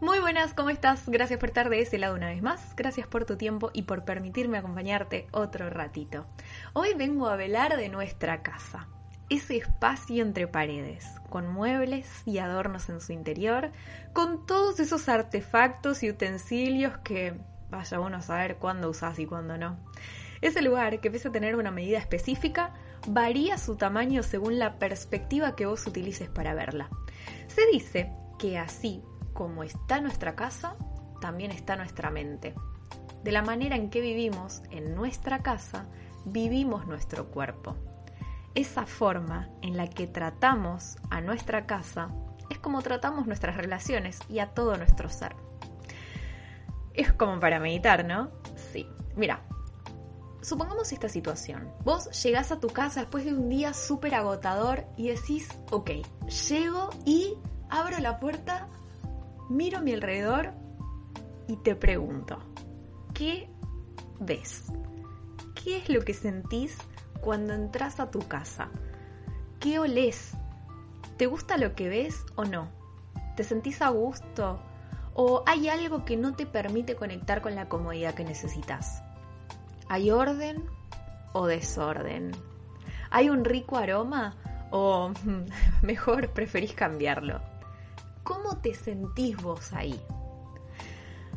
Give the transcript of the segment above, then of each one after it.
Muy buenas, ¿cómo estás? Gracias por estar de ese lado una vez más. Gracias por tu tiempo y por permitirme acompañarte otro ratito. Hoy vengo a hablar de nuestra casa. Ese espacio entre paredes, con muebles y adornos en su interior, con todos esos artefactos y utensilios que vaya uno a saber cuándo usás y cuándo no. Ese lugar, que pese a tener una medida específica, varía su tamaño según la perspectiva que vos utilices para verla. Se dice que así como está nuestra casa, también está nuestra mente. De la manera en que vivimos en nuestra casa, vivimos nuestro cuerpo. Esa forma en la que tratamos a nuestra casa es como tratamos nuestras relaciones y a todo nuestro ser. Es como para meditar, ¿no? Sí. Mira, supongamos esta situación. Vos llegás a tu casa después de un día súper agotador y decís, ok, llego y abro la puerta miro a mi alrededor y te pregunto, ¿qué ves? ¿Qué es lo que sentís cuando entras a tu casa? ¿Qué olés? ¿Te gusta lo que ves o no? ¿Te sentís a gusto? ¿O hay algo que no te permite conectar con la comodidad que necesitas? ¿Hay orden o desorden? ¿Hay un rico aroma o mejor preferís cambiarlo? ¿Cómo te sentís vos ahí?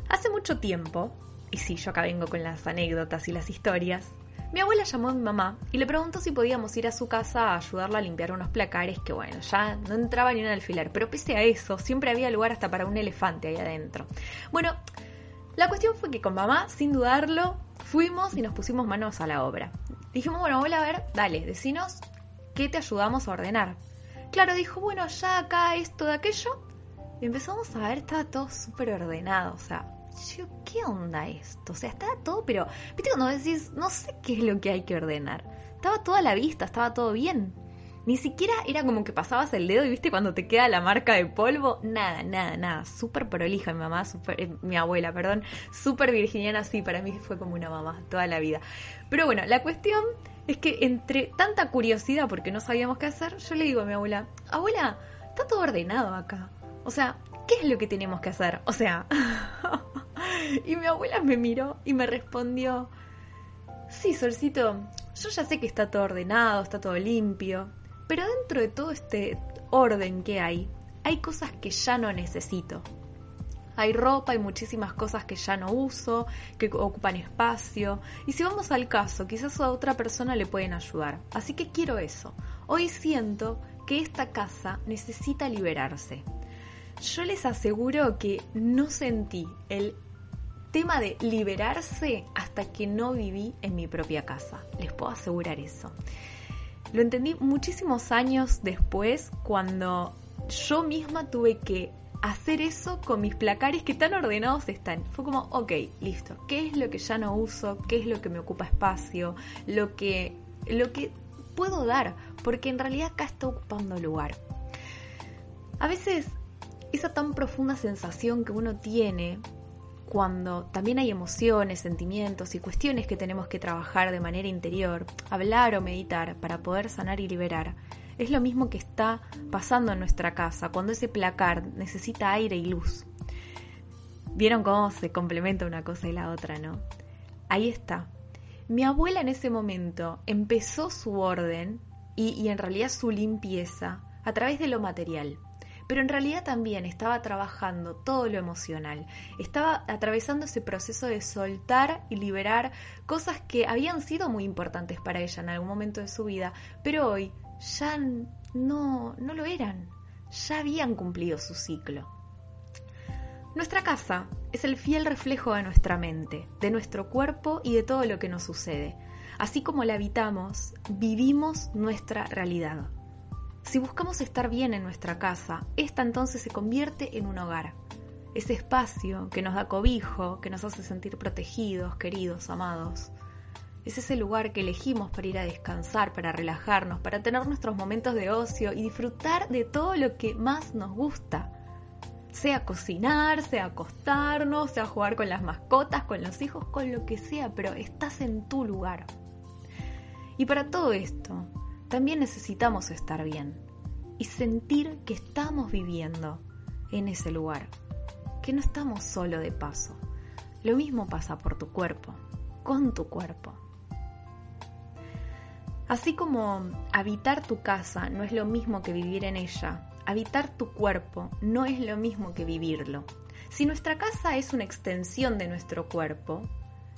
Hace mucho tiempo, y sí, yo acá vengo con las anécdotas y las historias, mi abuela llamó a mi mamá y le preguntó si podíamos ir a su casa a ayudarla a limpiar unos placares que, bueno, ya no entraba ni un alfiler, pero pese a eso, siempre había lugar hasta para un elefante ahí adentro. Bueno, la cuestión fue que con mamá, sin dudarlo, fuimos y nos pusimos manos a la obra. Dijimos, bueno, abuela, a ver, dale, decinos qué te ayudamos a ordenar. Claro, dijo, bueno, ya acá esto de aquello, empezamos a ver, estaba todo súper ordenado, o sea, yo, ¿qué onda esto? O sea, estaba todo, pero, viste cuando decís, no sé qué es lo que hay que ordenar. Estaba toda la vista, estaba todo bien. Ni siquiera era como que pasabas el dedo y viste cuando te queda la marca de polvo. Nada, nada, nada. Súper prolija mi mamá, super, eh, mi abuela, perdón. Súper virginiana, sí, para mí fue como una mamá toda la vida. Pero bueno, la cuestión es que entre tanta curiosidad porque no sabíamos qué hacer, yo le digo a mi abuela, abuela, está todo ordenado acá. O sea, ¿qué es lo que tenemos que hacer? O sea, y mi abuela me miró y me respondió, sí, Solcito, yo ya sé que está todo ordenado, está todo limpio, pero dentro de todo este orden que hay, hay cosas que ya no necesito. Hay ropa, hay muchísimas cosas que ya no uso, que ocupan espacio. Y si vamos al caso, quizás a otra persona le pueden ayudar. Así que quiero eso. Hoy siento que esta casa necesita liberarse yo les aseguro que no sentí el tema de liberarse hasta que no viví en mi propia casa. Les puedo asegurar eso. Lo entendí muchísimos años después cuando yo misma tuve que hacer eso con mis placares que tan ordenados están. Fue como, ok, listo. ¿Qué es lo que ya no uso? ¿Qué es lo que me ocupa espacio? Lo que, lo que puedo dar, porque en realidad acá está ocupando lugar. A veces esa tan profunda sensación que uno tiene cuando también hay emociones, sentimientos y cuestiones que tenemos que trabajar de manera interior, hablar o meditar para poder sanar y liberar, es lo mismo que está pasando en nuestra casa cuando ese placar necesita aire y luz. ¿Vieron cómo se complementa una cosa y la otra, no? Ahí está. Mi abuela en ese momento empezó su orden y, y en realidad su limpieza a través de lo material pero en realidad también estaba trabajando todo lo emocional, estaba atravesando ese proceso de soltar y liberar cosas que habían sido muy importantes para ella en algún momento de su vida, pero hoy ya no, no lo eran, ya habían cumplido su ciclo. Nuestra casa es el fiel reflejo de nuestra mente, de nuestro cuerpo y de todo lo que nos sucede. Así como la habitamos, vivimos nuestra realidad. Si buscamos estar bien en nuestra casa, esta entonces se convierte en un hogar. Ese espacio que nos da cobijo, que nos hace sentir protegidos, queridos, amados. Es ese lugar que elegimos para ir a descansar, para relajarnos, para tener nuestros momentos de ocio y disfrutar de todo lo que más nos gusta. Sea cocinar, sea acostarnos, sea jugar con las mascotas, con los hijos, con lo que sea, pero estás en tu lugar. Y para todo esto, también necesitamos estar bien y sentir que estamos viviendo en ese lugar, que no estamos solo de paso. Lo mismo pasa por tu cuerpo, con tu cuerpo. Así como habitar tu casa no es lo mismo que vivir en ella, habitar tu cuerpo no es lo mismo que vivirlo. Si nuestra casa es una extensión de nuestro cuerpo,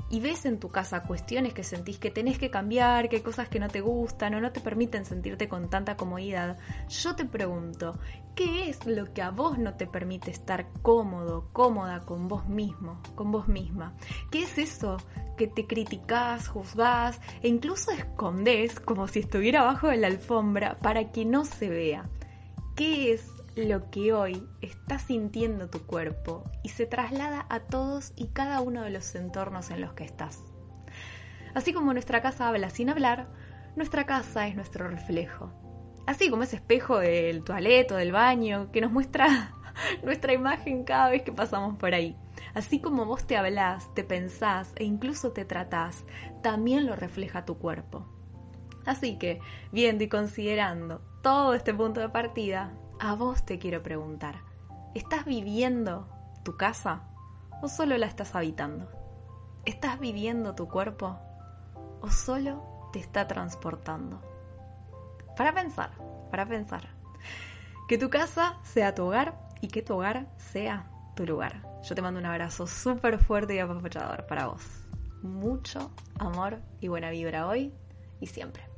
y ves en tu casa cuestiones que sentís que tenés que cambiar, que hay cosas que no te gustan o no te permiten sentirte con tanta comodidad, yo te pregunto, ¿qué es lo que a vos no te permite estar cómodo, cómoda con vos mismo, con vos misma? ¿Qué es eso que te criticás, juzgás e incluso escondés como si estuviera abajo de la alfombra para que no se vea? ¿Qué es lo que hoy está sintiendo tu cuerpo y se traslada a todos y cada uno de los entornos en los que estás. Así como nuestra casa habla sin hablar, nuestra casa es nuestro reflejo. Así como ese espejo del toaleto, del baño, que nos muestra nuestra imagen cada vez que pasamos por ahí. Así como vos te hablás, te pensás e incluso te tratás, también lo refleja tu cuerpo. Así que, viendo y considerando todo este punto de partida, a vos te quiero preguntar, ¿estás viviendo tu casa o solo la estás habitando? ¿Estás viviendo tu cuerpo o solo te está transportando? Para pensar, para pensar. Que tu casa sea tu hogar y que tu hogar sea tu lugar. Yo te mando un abrazo súper fuerte y apapachador para vos. Mucho amor y buena vibra hoy y siempre.